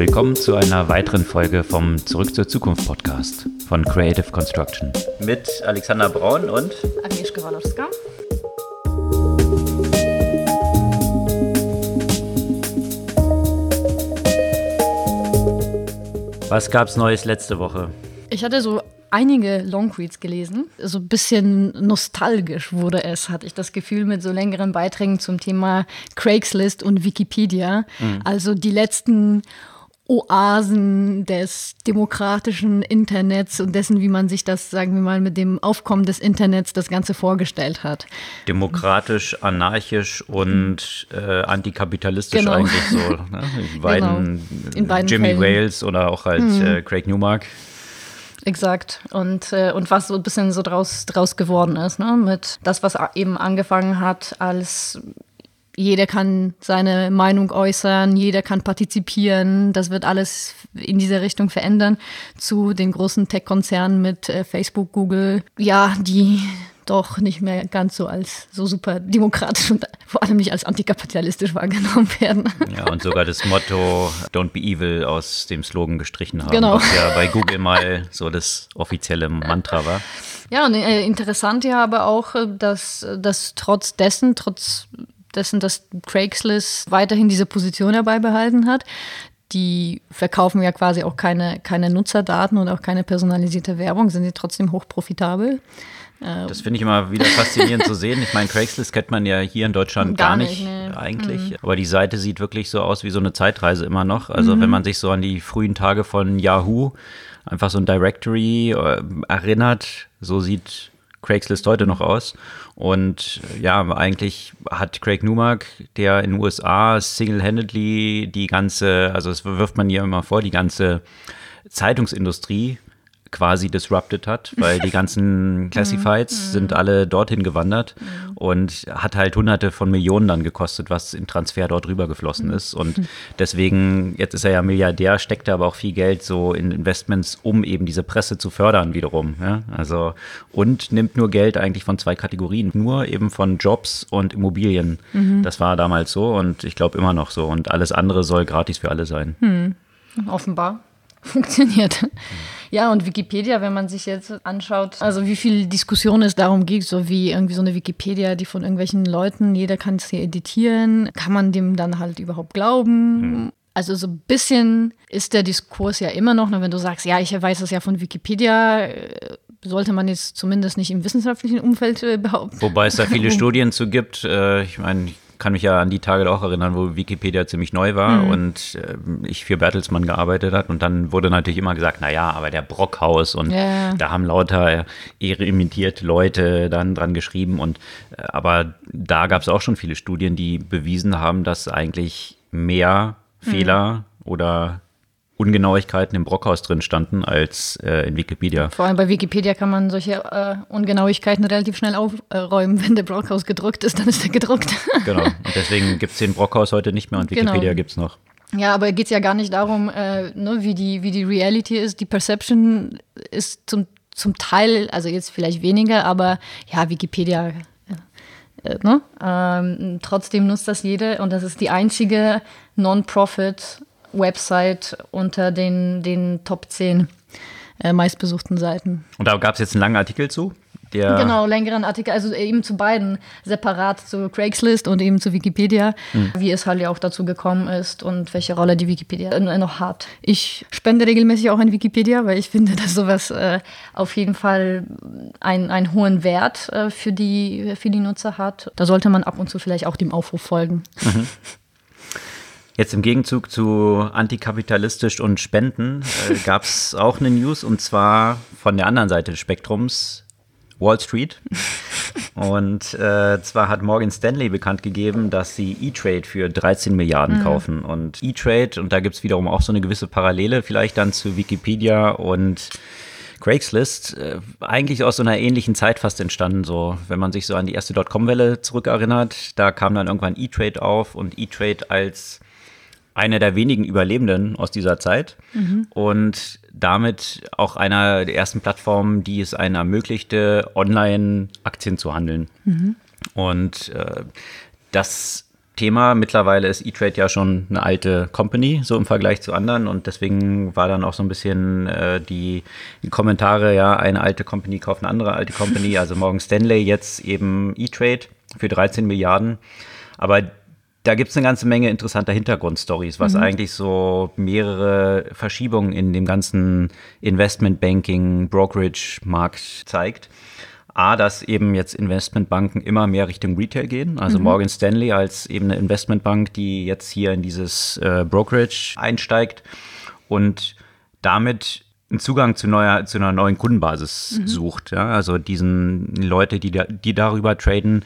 Willkommen zu einer weiteren Folge vom Zurück zur Zukunft Podcast von Creative Construction. Mit Alexander Braun und Agnieszka Walorska. Was gab's Neues letzte Woche? Ich hatte so einige Longreads gelesen. So ein bisschen nostalgisch wurde es, hatte ich das Gefühl, mit so längeren Beiträgen zum Thema Craigslist und Wikipedia. Mhm. Also die letzten Oasen des demokratischen Internets und dessen, wie man sich das, sagen wir mal, mit dem Aufkommen des Internets das Ganze vorgestellt hat. Demokratisch, anarchisch und äh, antikapitalistisch genau. eigentlich so. Ne? In, beiden, genau. In beiden Jimmy Fällen. Wales oder auch halt hm. äh, Craig Newmark. Exakt. Und, äh, und was so ein bisschen so draus, draus geworden ist, ne? mit das, was eben angefangen hat als jeder kann seine Meinung äußern, jeder kann partizipieren. Das wird alles in dieser Richtung verändern zu den großen Tech-Konzernen mit äh, Facebook, Google. Ja, die doch nicht mehr ganz so als so super demokratisch und vor allem nicht als antikapitalistisch wahrgenommen werden. Ja, und sogar das Motto Don't be evil aus dem Slogan gestrichen haben, genau. was ja bei Google mal so das offizielle Mantra war. Ja, und äh, interessant ja aber auch, äh, dass, dass trotz dessen, trotz dessen, dass Craigslist weiterhin diese Position herbeibehalten hat. Die verkaufen ja quasi auch keine, keine Nutzerdaten und auch keine personalisierte Werbung, sind sie trotzdem hochprofitabel. Äh, das finde ich immer wieder faszinierend zu sehen. Ich meine, Craigslist kennt man ja hier in Deutschland gar, gar nicht, nee. eigentlich. Mhm. Aber die Seite sieht wirklich so aus wie so eine Zeitreise immer noch. Also mhm. wenn man sich so an die frühen Tage von Yahoo einfach so ein Directory äh, erinnert, so sieht Craigslist heute noch aus. Und ja, eigentlich hat Craig Newmark, der in den USA single-handedly die ganze, also das wirft man hier immer vor, die ganze Zeitungsindustrie quasi disrupted hat, weil die ganzen mhm. Classifieds mhm. sind alle dorthin gewandert mhm. und hat halt hunderte von Millionen dann gekostet, was in Transfer dort rübergeflossen mhm. ist. Und deswegen, jetzt ist er ja Milliardär, steckt er aber auch viel Geld so in Investments, um eben diese Presse zu fördern wiederum. Ja? Also, und nimmt nur Geld eigentlich von zwei Kategorien, nur eben von Jobs und Immobilien. Mhm. Das war damals so und ich glaube immer noch so. Und alles andere soll gratis für alle sein. Hm. Offenbar funktioniert. Ja, und Wikipedia, wenn man sich jetzt anschaut, also wie viel Diskussion es darum geht, so wie irgendwie so eine Wikipedia, die von irgendwelchen Leuten, jeder kann es hier editieren, kann man dem dann halt überhaupt glauben? Mhm. Also so ein bisschen ist der Diskurs ja immer noch, wenn du sagst, ja, ich weiß es ja von Wikipedia, äh, sollte man jetzt zumindest nicht im wissenschaftlichen Umfeld äh, behaupten. Wobei es da viele Studien zu gibt. Äh, ich meine, ich kann mich ja an die Tage auch erinnern, wo Wikipedia ziemlich neu war mhm. und äh, ich für Bertelsmann gearbeitet habe. Und dann wurde natürlich immer gesagt, naja, aber der Brockhaus und ja. da haben lauter imitiert Leute dann dran geschrieben. Und äh, aber da gab es auch schon viele Studien, die bewiesen haben, dass eigentlich mehr mhm. Fehler oder Ungenauigkeiten im Brockhaus drin standen als äh, in Wikipedia. Vor allem bei Wikipedia kann man solche äh, Ungenauigkeiten relativ schnell aufräumen. Wenn der Brockhaus gedruckt ist, dann ist er gedruckt. genau. Und deswegen gibt es den Brockhaus heute nicht mehr und genau. Wikipedia genau. gibt es noch. Ja, aber geht es ja gar nicht darum, äh, ne, wie, die, wie die Reality ist. Die Perception ist zum, zum Teil, also jetzt vielleicht weniger, aber ja, Wikipedia äh, äh, Ne? Ähm, trotzdem nutzt das jeder und das ist die einzige Non-Profit Website unter den, den Top 10 äh, meistbesuchten Seiten. Und da gab es jetzt einen langen Artikel zu? genau, längeren Artikel, also eben zu beiden, separat zu Craigslist und eben zu Wikipedia, hm. wie es halt ja auch dazu gekommen ist und welche Rolle die Wikipedia noch hat. Ich spende regelmäßig auch an Wikipedia, weil ich finde, dass sowas äh, auf jeden Fall ein, einen hohen Wert äh, für, die, für die Nutzer hat. Da sollte man ab und zu vielleicht auch dem Aufruf folgen. Mhm. Jetzt im Gegenzug zu antikapitalistisch und Spenden äh, gab es auch eine News und zwar von der anderen Seite des Spektrums, Wall Street. Und äh, zwar hat Morgan Stanley bekannt gegeben, dass sie E-Trade für 13 Milliarden mhm. kaufen. Und E-Trade, und da gibt es wiederum auch so eine gewisse Parallele, vielleicht dann zu Wikipedia und Craigslist, äh, eigentlich aus so einer ähnlichen Zeit fast entstanden. So, wenn man sich so an die erste Dotcom-Welle zurückerinnert, da kam dann irgendwann E-Trade auf und E-Trade als einer der wenigen Überlebenden aus dieser Zeit mhm. und damit auch einer der ersten Plattformen, die es einem ermöglichte, online Aktien zu handeln. Mhm. Und äh, das Thema. Mittlerweile ist E-Trade ja schon eine alte Company, so im Vergleich zu anderen. Und deswegen war dann auch so ein bisschen äh, die, die, Kommentare, ja, eine alte Company kauft eine andere alte Company. Also Morgan Stanley jetzt eben E-Trade für 13 Milliarden. Aber da gibt es eine ganze Menge interessanter Hintergrundstories, was mhm. eigentlich so mehrere Verschiebungen in dem ganzen Investmentbanking, Brokerage-Markt zeigt. A, dass eben jetzt Investmentbanken immer mehr Richtung Retail gehen. Also mhm. Morgan Stanley als eben eine Investmentbank, die jetzt hier in dieses äh, Brokerage einsteigt und damit einen Zugang zu, neuer, zu einer neuen Kundenbasis mhm. sucht. Ja? Also diesen Leute, die, da, die darüber traden,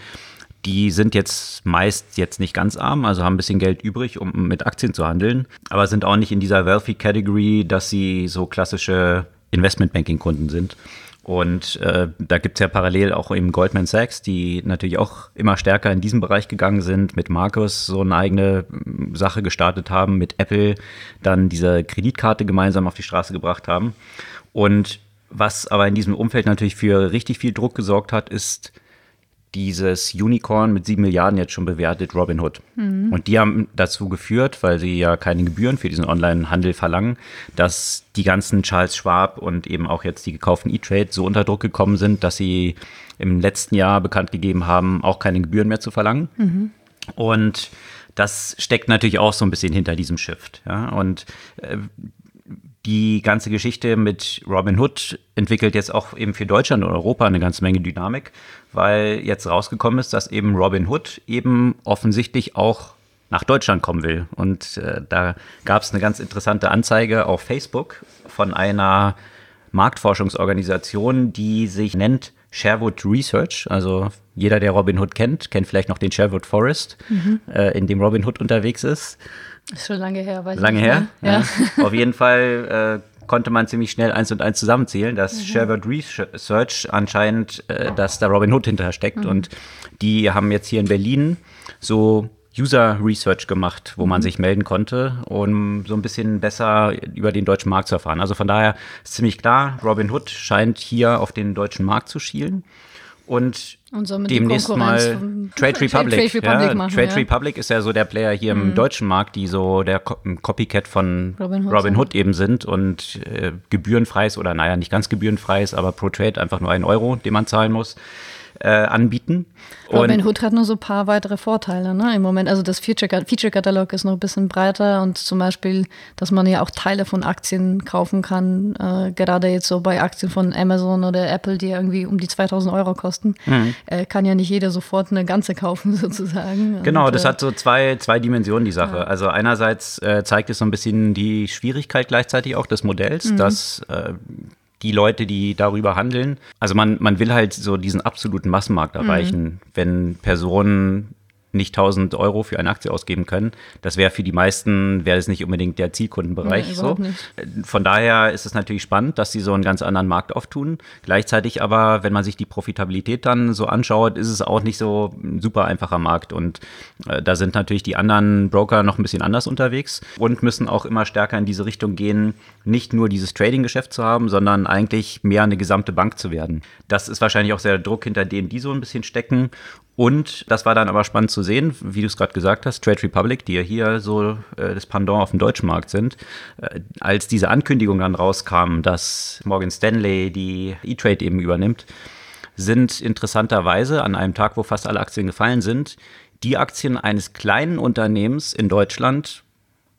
die sind jetzt meist jetzt nicht ganz arm, also haben ein bisschen Geld übrig, um mit Aktien zu handeln, aber sind auch nicht in dieser Wealthy Category, dass sie so klassische Investmentbanking-Kunden sind. Und äh, da gibt es ja parallel auch eben Goldman Sachs, die natürlich auch immer stärker in diesem Bereich gegangen sind, mit Markus so eine eigene mm, Sache gestartet haben, mit Apple dann diese Kreditkarte gemeinsam auf die Straße gebracht haben. Und was aber in diesem Umfeld natürlich für richtig viel Druck gesorgt hat, ist dieses Unicorn mit sieben Milliarden jetzt schon bewertet, Robinhood. Mhm. Und die haben dazu geführt, weil sie ja keine Gebühren für diesen Online-Handel verlangen, dass die ganzen Charles Schwab und eben auch jetzt die gekauften E-Trade so unter Druck gekommen sind, dass sie im letzten Jahr bekannt gegeben haben, auch keine Gebühren mehr zu verlangen. Mhm. Und das steckt natürlich auch so ein bisschen hinter diesem Shift. Ja? Und äh, die ganze Geschichte mit Robin Hood entwickelt jetzt auch eben für Deutschland und Europa eine ganze Menge Dynamik, weil jetzt rausgekommen ist, dass eben Robin Hood eben offensichtlich auch nach Deutschland kommen will. Und äh, da gab es eine ganz interessante Anzeige auf Facebook von einer Marktforschungsorganisation, die sich nennt Sherwood Research. Also jeder, der Robin Hood kennt, kennt vielleicht noch den Sherwood Forest, mhm. äh, in dem Robin Hood unterwegs ist. Ist schon lange her, weiß Lange ich her? Ja. ja. Auf jeden Fall äh, konnte man ziemlich schnell eins und eins zusammenzählen, dass mhm. Sherwood Research anscheinend, äh, dass da Robin Hood hinterher steckt. Mhm. Und die haben jetzt hier in Berlin so User Research gemacht, wo man mhm. sich melden konnte, um so ein bisschen besser über den deutschen Markt zu erfahren. Also von daher ist ziemlich klar, Robin Hood scheint hier auf den deutschen Markt zu schielen. Und, und demnächst mal Trade Republic. Trade, Republic, ja, machen, Trade ja. Republic ist ja so der Player hier mhm. im deutschen Markt, die so der Copycat von Robin Hood, Robin Hood eben sind und äh, gebührenfreies oder naja, nicht ganz gebührenfreies, aber pro Trade einfach nur einen Euro, den man zahlen muss äh, anbieten. Robin Hood hat nur so ein paar weitere Vorteile ne, im Moment. Also das Feature-Katalog ist noch ein bisschen breiter und zum Beispiel, dass man ja auch Teile von Aktien kaufen kann, äh, gerade jetzt so bei Aktien von Amazon oder Apple, die irgendwie um die 2000 Euro kosten, mhm. äh, kann ja nicht jeder sofort eine ganze kaufen sozusagen. Genau, und, das äh, hat so zwei, zwei Dimensionen, die Sache. Ja. Also einerseits äh, zeigt es so ein bisschen die Schwierigkeit gleichzeitig auch des Modells, mhm. dass äh, die Leute, die darüber handeln. Also man, man will halt so diesen absoluten Massenmarkt erreichen, mhm. wenn Personen nicht 1000 Euro für eine Aktie ausgeben können. Das wäre für die meisten, wäre es nicht unbedingt der Zielkundenbereich. Nee, so. Nicht. Von daher ist es natürlich spannend, dass sie so einen ganz anderen Markt auftun. Gleichzeitig aber, wenn man sich die Profitabilität dann so anschaut, ist es auch nicht so ein super einfacher Markt. Und äh, da sind natürlich die anderen Broker noch ein bisschen anders unterwegs und müssen auch immer stärker in diese Richtung gehen, nicht nur dieses Trading-Geschäft zu haben, sondern eigentlich mehr eine gesamte Bank zu werden. Das ist wahrscheinlich auch der Druck, hinter dem die so ein bisschen stecken. Und das war dann aber spannend zu sehen, wie du es gerade gesagt hast, Trade Republic, die ja hier so äh, das Pendant auf dem deutschen Markt sind, äh, als diese Ankündigung dann rauskam, dass Morgan Stanley die E-Trade eben übernimmt, sind interessanterweise an einem Tag, wo fast alle Aktien gefallen sind, die Aktien eines kleinen Unternehmens in Deutschland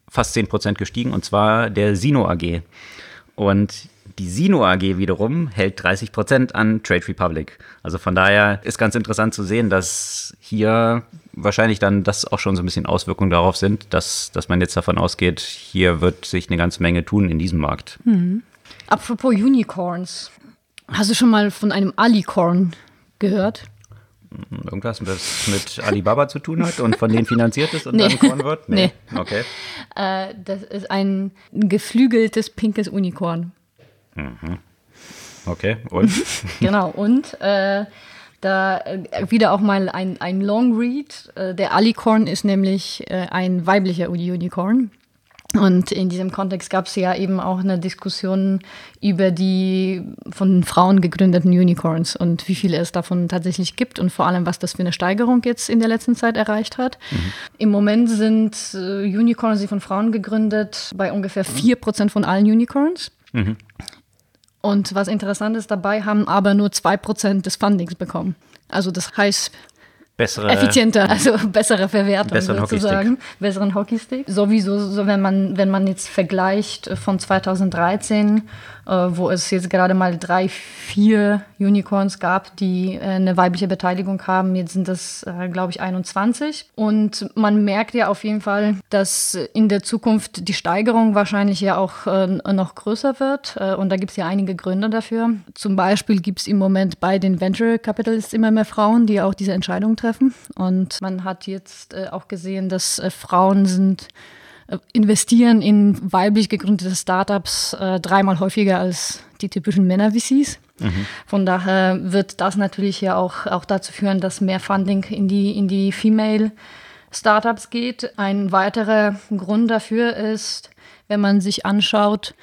fast 10% gestiegen, und zwar der Sino AG. Und die Sino AG wiederum hält 30 Prozent an Trade Republic. Also von daher ist ganz interessant zu sehen, dass hier wahrscheinlich dann das auch schon so ein bisschen Auswirkungen darauf sind, dass, dass man jetzt davon ausgeht, hier wird sich eine ganze Menge tun in diesem Markt. Mhm. Apropos Unicorns. Hast du schon mal von einem Alicorn gehört? Irgendwas, das mit Alibaba zu tun hat und von denen finanziert ist und nee. dann Korn wird? Nee. nee. Okay. Äh, das ist ein geflügeltes pinkes Unicorn. Mhm. Okay, und? genau, und äh, da äh, wieder auch mal ein, ein Long Read. Äh, der Alicorn ist nämlich äh, ein weiblicher Unicorn. Und in diesem Kontext gab es ja eben auch eine Diskussion über die von Frauen gegründeten Unicorns und wie viele es davon tatsächlich gibt und vor allem, was das für eine Steigerung jetzt in der letzten Zeit erreicht hat. Mhm. Im Moment sind Unicorns, die von Frauen gegründet, bei ungefähr 4% von allen Unicorns. Mhm. Und was interessant ist dabei, haben aber nur 2% des Fundings bekommen. Also das heißt, bessere, effizienter, also bessere Verwertung besseren sozusagen, Hockeystick. besseren Hockeystick. Sowieso, so wenn man wenn man jetzt vergleicht von 2013 äh, wo es jetzt gerade mal drei, vier Unicorns gab, die äh, eine weibliche Beteiligung haben. Jetzt sind das, äh, glaube ich, 21. Und man merkt ja auf jeden Fall, dass in der Zukunft die Steigerung wahrscheinlich ja auch noch größer wird. und da gibt es ja einige Gründe dafür. Zum Beispiel gibt es im Moment bei den Venture Capitalists immer mehr Frauen, die auch diese Entscheidungen treffen. Und man hat jetzt auch gesehen, dass Frauen sind investieren in weiblich gegründete Startups äh, dreimal häufiger als die typischen Männer-VCs. Mhm. Von daher wird das natürlich ja auch, auch dazu führen, dass mehr Funding in die, in die Female Startups geht. Ein weiterer Grund dafür ist, wenn man sich anschaut,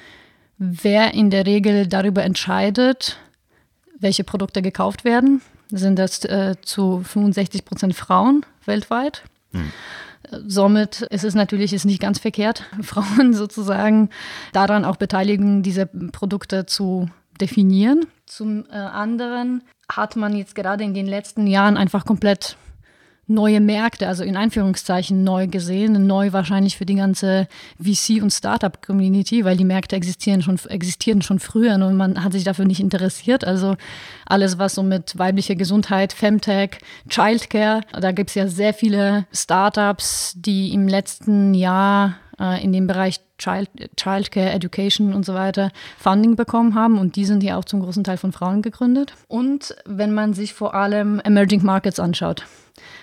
wer in der Regel darüber entscheidet, welche Produkte gekauft werden, sind das äh, zu 65 Prozent Frauen weltweit. Mhm. Somit ist es natürlich ist nicht ganz verkehrt, Frauen sozusagen daran auch beteiligen, diese Produkte zu definieren. Zum äh, anderen hat man jetzt gerade in den letzten Jahren einfach komplett neue Märkte, also in Anführungszeichen neu gesehen, neu wahrscheinlich für die ganze VC- und Startup-Community, weil die Märkte existieren schon, existieren schon früher und man hat sich dafür nicht interessiert. Also alles, was so mit weiblicher Gesundheit, Femtech, Childcare, da gibt es ja sehr viele Startups, die im letzten Jahr äh, in dem Bereich Child, Childcare, Education und so weiter Funding bekommen haben und die sind ja auch zum großen Teil von Frauen gegründet. Und wenn man sich vor allem Emerging Markets anschaut,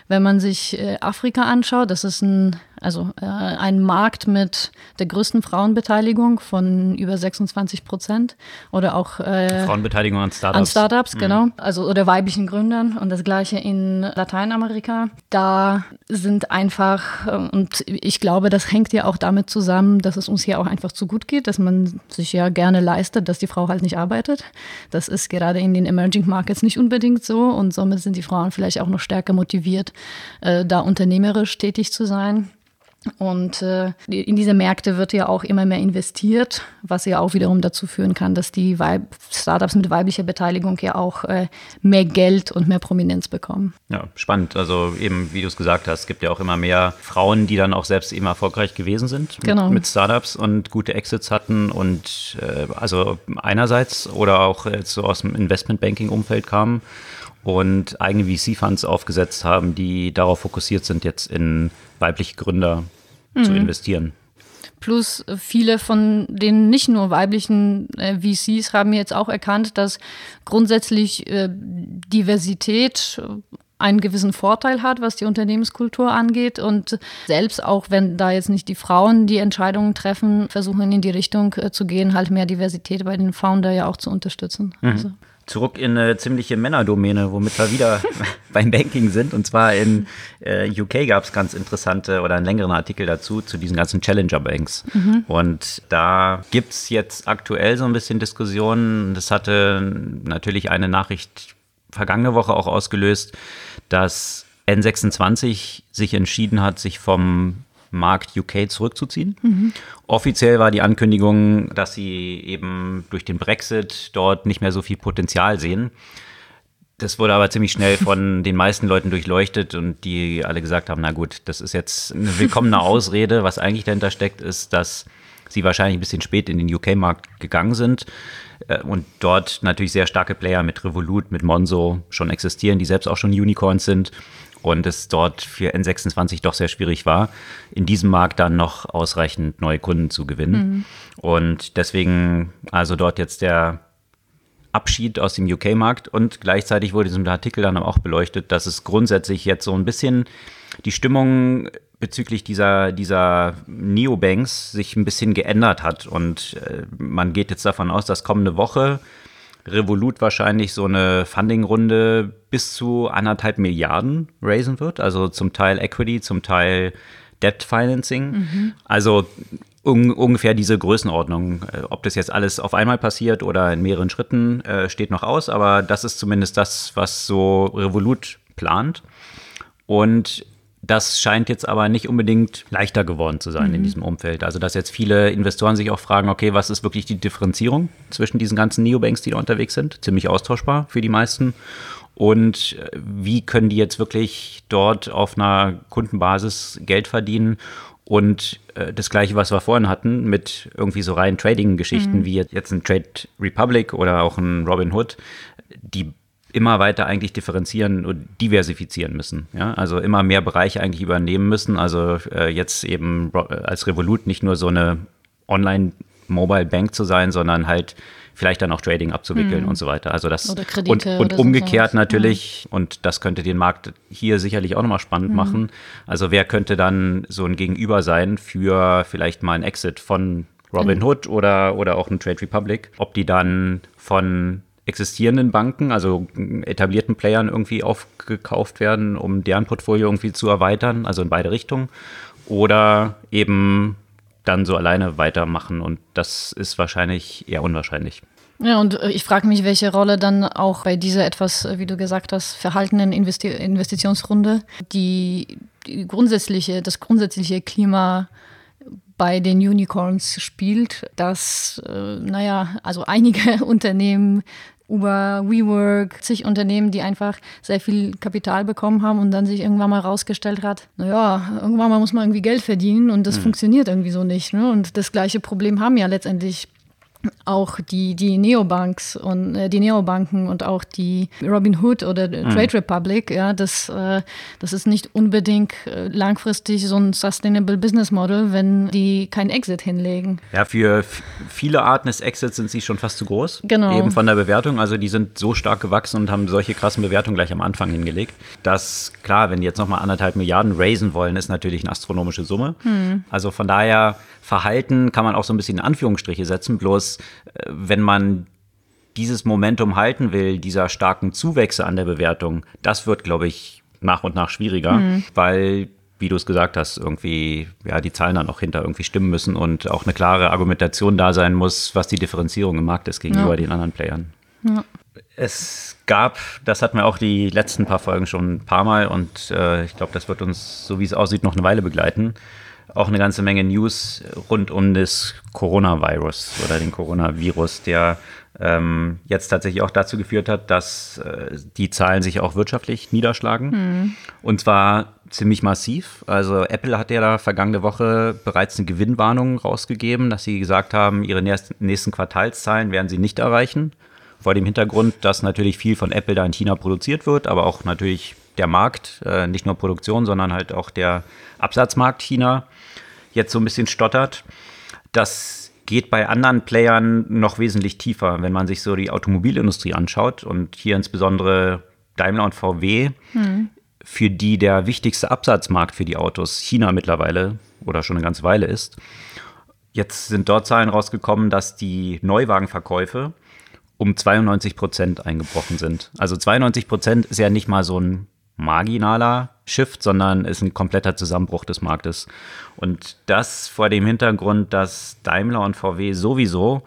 wenn man sich äh, Afrika anschaut, das ist ein, also, äh, ein Markt mit der größten Frauenbeteiligung von über 26 Prozent. Oder auch äh, Frauenbeteiligung an Startups. An Startups, mhm. genau. Also oder weiblichen Gründern. Und das gleiche in Lateinamerika. Da sind einfach, äh, und ich glaube, das hängt ja auch damit zusammen, dass es uns hier auch einfach zu gut geht, dass man sich ja gerne leistet, dass die Frau halt nicht arbeitet. Das ist gerade in den Emerging Markets nicht unbedingt so. Und somit sind die Frauen vielleicht auch noch stärker motiviert, äh, da unternehmerisch tätig zu sein. Und äh, in diese Märkte wird ja auch immer mehr investiert, was ja auch wiederum dazu führen kann, dass die Weib Startups mit weiblicher Beteiligung ja auch äh, mehr Geld und mehr Prominenz bekommen. Ja, spannend. Also eben, wie du es gesagt hast, es gibt ja auch immer mehr Frauen, die dann auch selbst eben erfolgreich gewesen sind genau. mit, mit Startups und gute Exits hatten und äh, also einerseits oder auch so aus dem Investmentbanking-Umfeld kamen und eigene VC-Funds aufgesetzt haben, die darauf fokussiert sind, jetzt in weibliche Gründer mhm. zu investieren. Plus viele von den nicht nur weiblichen äh, VCs haben jetzt auch erkannt, dass grundsätzlich äh, Diversität einen gewissen Vorteil hat, was die Unternehmenskultur angeht. Und selbst auch wenn da jetzt nicht die Frauen die Entscheidungen treffen, versuchen in die Richtung äh, zu gehen, halt mehr Diversität bei den Founder ja auch zu unterstützen. Mhm. Also zurück in eine ziemliche Männerdomäne, womit wir wieder beim Banking sind. Und zwar in äh, UK gab es ganz interessante oder einen längeren Artikel dazu, zu diesen ganzen Challenger Banks. Mhm. Und da gibt es jetzt aktuell so ein bisschen Diskussionen. Das hatte natürlich eine Nachricht vergangene Woche auch ausgelöst, dass N26 sich entschieden hat, sich vom Markt UK zurückzuziehen. Mhm. Offiziell war die Ankündigung, dass sie eben durch den Brexit dort nicht mehr so viel Potenzial sehen. Das wurde aber ziemlich schnell von den meisten Leuten durchleuchtet und die alle gesagt haben, na gut, das ist jetzt eine willkommene Ausrede. Was eigentlich dahinter steckt, ist, dass sie wahrscheinlich ein bisschen spät in den UK-Markt gegangen sind äh, und dort natürlich sehr starke Player mit Revolut, mit Monzo schon existieren, die selbst auch schon Unicorns sind und es dort für N26 doch sehr schwierig war, in diesem Markt dann noch ausreichend neue Kunden zu gewinnen. Mhm. Und deswegen also dort jetzt der Abschied aus dem UK-Markt und gleichzeitig wurde in diesem Artikel dann auch beleuchtet, dass es grundsätzlich jetzt so ein bisschen die Stimmung bezüglich dieser, dieser Neobanks sich ein bisschen geändert hat und äh, man geht jetzt davon aus, dass kommende Woche Revolut wahrscheinlich so eine Funding-Runde bis zu anderthalb Milliarden raisen wird. Also zum Teil Equity, zum Teil Debt Financing. Mhm. Also un ungefähr diese Größenordnung. Äh, ob das jetzt alles auf einmal passiert oder in mehreren Schritten, äh, steht noch aus, aber das ist zumindest das, was so Revolut plant. Und das scheint jetzt aber nicht unbedingt leichter geworden zu sein mhm. in diesem Umfeld. Also, dass jetzt viele Investoren sich auch fragen, okay, was ist wirklich die Differenzierung zwischen diesen ganzen Neobanks, die da unterwegs sind? Ziemlich austauschbar für die meisten. Und äh, wie können die jetzt wirklich dort auf einer Kundenbasis Geld verdienen? Und äh, das gleiche, was wir vorhin hatten, mit irgendwie so rein Trading-Geschichten mhm. wie jetzt ein Trade Republic oder auch ein Robinhood, die immer weiter eigentlich differenzieren und diversifizieren müssen. Ja? Also immer mehr Bereiche eigentlich übernehmen müssen. Also äh, jetzt eben als Revolut nicht nur so eine Online-Mobile Bank zu sein, sondern halt vielleicht dann auch Trading abzuwickeln mhm. und so weiter. Also das oder Kredite und, und umgekehrt natürlich, mhm. und das könnte den Markt hier sicherlich auch nochmal spannend mhm. machen. Also wer könnte dann so ein Gegenüber sein für vielleicht mal ein Exit von Robinhood oder, oder auch ein Trade Republic, ob die dann von existierenden Banken, also etablierten Playern irgendwie aufgekauft werden, um deren Portfolio irgendwie zu erweitern, also in beide Richtungen, oder eben dann so alleine weitermachen und das ist wahrscheinlich eher unwahrscheinlich. Ja, und äh, ich frage mich, welche Rolle dann auch bei dieser etwas, äh, wie du gesagt hast, verhaltenen Investi Investitionsrunde die, die grundsätzliche, das grundsätzliche Klima bei den Unicorns spielt, dass, äh, naja, also einige Unternehmen Uber, WeWork, zig Unternehmen, die einfach sehr viel Kapital bekommen haben und dann sich irgendwann mal rausgestellt hat, naja, irgendwann mal muss man irgendwie Geld verdienen und das mhm. funktioniert irgendwie so nicht. Ne? Und das gleiche Problem haben ja letztendlich auch die, die Neobanks und äh, die Neobanken und auch die Robinhood oder mhm. Trade Republic, ja, das, äh, das ist nicht unbedingt äh, langfristig so ein Sustainable Business Model, wenn die kein Exit hinlegen. Ja, für viele Arten des Exits sind sie schon fast zu groß. Genau. Eben von der Bewertung. Also die sind so stark gewachsen und haben solche krassen Bewertungen gleich am Anfang hingelegt. dass klar, wenn die jetzt nochmal anderthalb Milliarden raisen wollen, ist natürlich eine astronomische Summe. Mhm. Also von daher Verhalten kann man auch so ein bisschen in Anführungsstriche setzen. Bloß äh, wenn man dieses Momentum halten will, dieser starken Zuwächse an der Bewertung, das wird, glaube ich, nach und nach schwieriger, mhm. weil wie du es gesagt hast, irgendwie ja die Zahlen dann auch hinter irgendwie stimmen müssen und auch eine klare Argumentation da sein muss, was die Differenzierung im Markt ist gegenüber ja. den anderen Playern. Ja. Es gab, das hatten wir auch die letzten paar Folgen schon ein paar Mal und äh, ich glaube, das wird uns, so wie es aussieht, noch eine Weile begleiten auch eine ganze Menge News rund um das Coronavirus oder den Coronavirus, der ähm, jetzt tatsächlich auch dazu geführt hat, dass äh, die Zahlen sich auch wirtschaftlich niederschlagen. Mhm. Und zwar ziemlich massiv. Also Apple hat ja da vergangene Woche bereits eine Gewinnwarnung rausgegeben, dass sie gesagt haben, ihre nächsten Quartalszahlen werden sie nicht erreichen. Vor dem Hintergrund, dass natürlich viel von Apple da in China produziert wird, aber auch natürlich der Markt, äh, nicht nur Produktion, sondern halt auch der Absatzmarkt China jetzt so ein bisschen stottert. Das geht bei anderen Playern noch wesentlich tiefer, wenn man sich so die Automobilindustrie anschaut und hier insbesondere Daimler und VW, hm. für die der wichtigste Absatzmarkt für die Autos China mittlerweile oder schon eine ganze Weile ist. Jetzt sind dort Zahlen rausgekommen, dass die Neuwagenverkäufe um 92 Prozent eingebrochen sind. Also 92 Prozent ist ja nicht mal so ein marginaler Shift, sondern ist ein kompletter Zusammenbruch des Marktes. Und das vor dem Hintergrund, dass Daimler und VW sowieso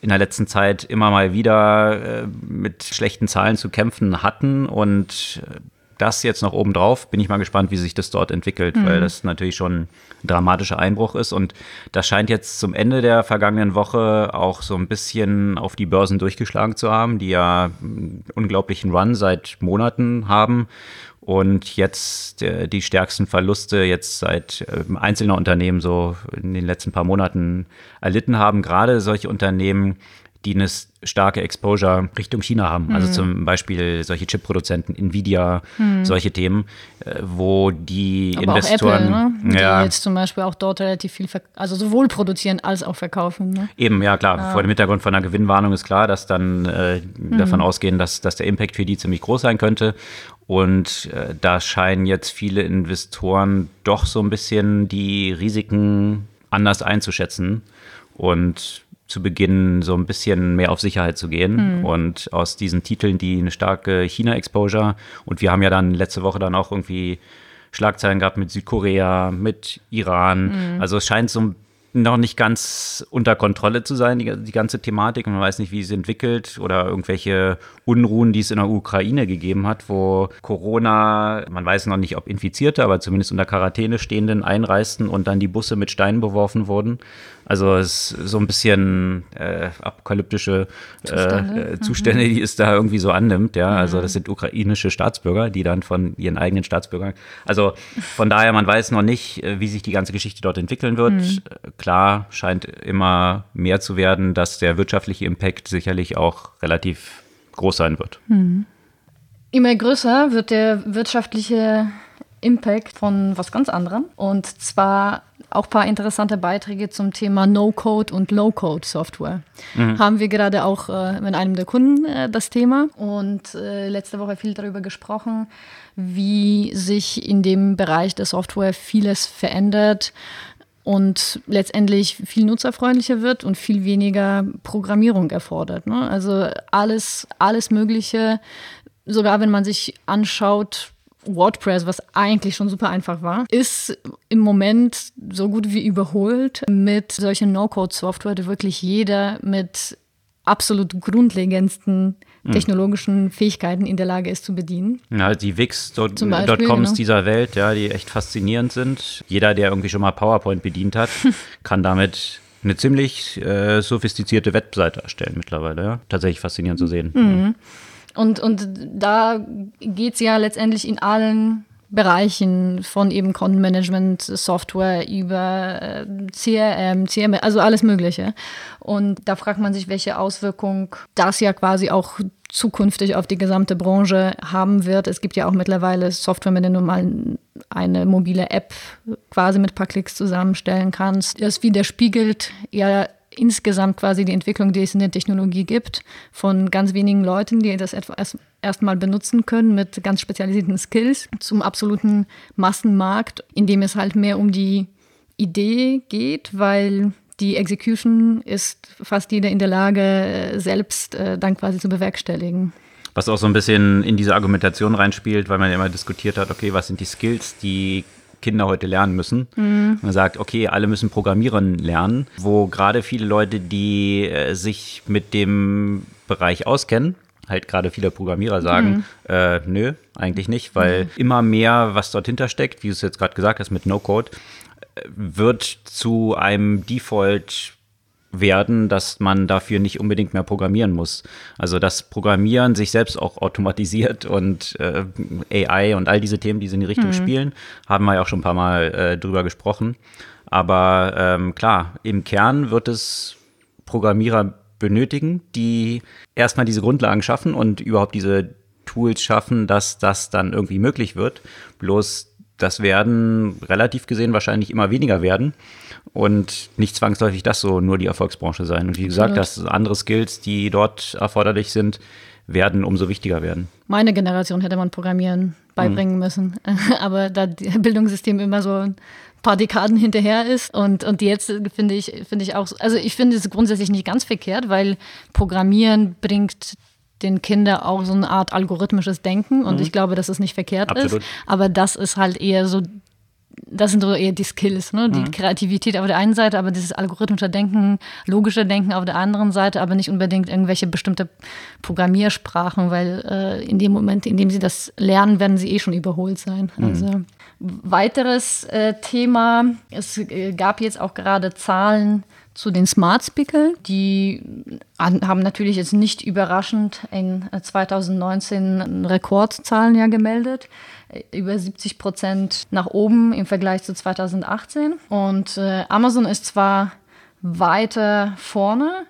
in der letzten Zeit immer mal wieder äh, mit schlechten Zahlen zu kämpfen hatten und äh, das jetzt noch obendrauf, bin ich mal gespannt, wie sich das dort entwickelt, mhm. weil das natürlich schon ein dramatischer Einbruch ist. Und das scheint jetzt zum Ende der vergangenen Woche auch so ein bisschen auf die Börsen durchgeschlagen zu haben, die ja einen unglaublichen Run seit Monaten haben. Und jetzt äh, die stärksten Verluste jetzt seit äh, einzelner Unternehmen so in den letzten paar Monaten erlitten haben. Gerade solche Unternehmen, die eine starke Exposure Richtung China haben. Also mhm. Also zum Beispiel solche Chip-Produzenten, Nvidia, mhm. solche Themen, äh, wo die Aber Investoren. Auch Apple, ne? Die ja, jetzt zum Beispiel auch dort relativ viel, also sowohl produzieren als auch verkaufen. Ne? Eben, ja klar. Ja. Vor dem Hintergrund von einer Gewinnwarnung ist klar, dass dann äh, mhm. davon ausgehen, dass, dass der Impact für die ziemlich groß sein könnte. Und äh, da scheinen jetzt viele Investoren doch so ein bisschen die Risiken anders einzuschätzen. Und zu Beginn so ein bisschen mehr auf Sicherheit zu gehen. Mhm. Und aus diesen Titeln, die eine starke China-Exposure und wir haben ja dann letzte Woche dann auch irgendwie Schlagzeilen gehabt mit Südkorea, mit Iran. Mhm. Also es scheint so noch nicht ganz unter Kontrolle zu sein, die, die, ganze Thematik. Man weiß nicht, wie sie entwickelt oder irgendwelche Unruhen, die es in der Ukraine gegeben hat, wo Corona, man weiß noch nicht, ob Infizierte, aber zumindest unter Quarantäne stehenden einreisten und dann die Busse mit Steinen beworfen wurden. Also es ist so ein bisschen äh, apokalyptische Zustände, äh, Zustände mhm. die es da irgendwie so annimmt. Ja, also mhm. das sind ukrainische Staatsbürger, die dann von ihren eigenen Staatsbürgern. Also von daher, man weiß noch nicht, äh, wie sich die ganze Geschichte dort entwickeln wird. Mhm. Klar scheint immer mehr zu werden, dass der wirtschaftliche Impact sicherlich auch relativ groß sein wird. Mhm. Immer größer wird der wirtschaftliche Impact von was ganz anderem. Und zwar auch ein paar interessante Beiträge zum Thema No-Code und Low-Code-Software. Mhm. Haben wir gerade auch äh, mit einem der Kunden äh, das Thema und äh, letzte Woche viel darüber gesprochen, wie sich in dem Bereich der Software vieles verändert und letztendlich viel nutzerfreundlicher wird und viel weniger Programmierung erfordert. Ne? Also alles, alles Mögliche, sogar wenn man sich anschaut, WordPress, was eigentlich schon super einfach war, ist im Moment so gut wie überholt mit solchen No-Code-Software, die wirklich jeder mit absolut grundlegendsten hm. technologischen Fähigkeiten in der Lage ist zu bedienen. Ja, die Wix.coms genau. dieser Welt, ja, die echt faszinierend sind. Jeder, der irgendwie schon mal PowerPoint bedient hat, kann damit eine ziemlich äh, sophistizierte Webseite erstellen mittlerweile. Ja? Tatsächlich faszinierend zu sehen. Mhm. Und, und da geht es ja letztendlich in allen Bereichen von eben Content Management Software über äh, CRM, CMS, also alles Mögliche. Und da fragt man sich, welche Auswirkung das ja quasi auch zukünftig auf die gesamte Branche haben wird. Es gibt ja auch mittlerweile Software, mit der du mal eine mobile App quasi mit ein paar Klicks zusammenstellen kannst. Das widerspiegelt ja insgesamt quasi die Entwicklung, die es in der Technologie gibt, von ganz wenigen Leuten, die das erst, erstmal benutzen können mit ganz spezialisierten Skills, zum absoluten Massenmarkt, in dem es halt mehr um die Idee geht, weil die Execution ist fast jeder in der Lage, selbst äh, dann quasi zu bewerkstelligen. Was auch so ein bisschen in diese Argumentation reinspielt, weil man ja immer diskutiert hat, okay, was sind die Skills, die Kinder heute lernen müssen. Mhm. Man sagt, okay, alle müssen Programmieren lernen, wo gerade viele Leute, die äh, sich mit dem Bereich auskennen, halt gerade viele Programmierer sagen, mhm. äh, nö, eigentlich nicht, weil mhm. immer mehr, was dort hintersteckt, wie du es jetzt gerade gesagt hast mit No-Code, äh, wird zu einem Default werden, dass man dafür nicht unbedingt mehr programmieren muss. Also das Programmieren sich selbst auch automatisiert und äh, AI und all diese Themen, die in die Richtung mhm. spielen, haben wir ja auch schon ein paar Mal äh, drüber gesprochen. Aber ähm, klar, im Kern wird es Programmierer benötigen, die erstmal diese Grundlagen schaffen und überhaupt diese Tools schaffen, dass das dann irgendwie möglich wird. Bloß das werden relativ gesehen wahrscheinlich immer weniger werden und nicht zwangsläufig das so nur die Erfolgsbranche sein. Und wie gesagt, dass andere Skills, die dort erforderlich sind, werden umso wichtiger werden. Meine Generation hätte man Programmieren beibringen mhm. müssen, aber da das Bildungssystem immer so ein paar Dekaden hinterher ist und, und jetzt finde ich, finde ich auch, also ich finde es grundsätzlich nicht ganz verkehrt, weil Programmieren bringt den Kindern auch so eine Art algorithmisches Denken und mhm. ich glaube, dass es nicht verkehrt Absolut. ist. Aber das ist halt eher so das sind so eher die Skills, ne? die mhm. Kreativität auf der einen Seite, aber dieses algorithmische Denken, logische Denken auf der anderen Seite, aber nicht unbedingt irgendwelche bestimmte Programmiersprachen, weil äh, in dem Moment, in dem sie das lernen, werden sie eh schon überholt sein. Mhm. Also weiteres äh, Thema, es äh, gab jetzt auch gerade Zahlen zu den Smart Speaker. Die haben natürlich jetzt nicht überraschend in 2019 Rekordzahlen ja gemeldet über 70 Prozent nach oben im Vergleich zu 2018. Und äh, Amazon ist zwar weiter vorne,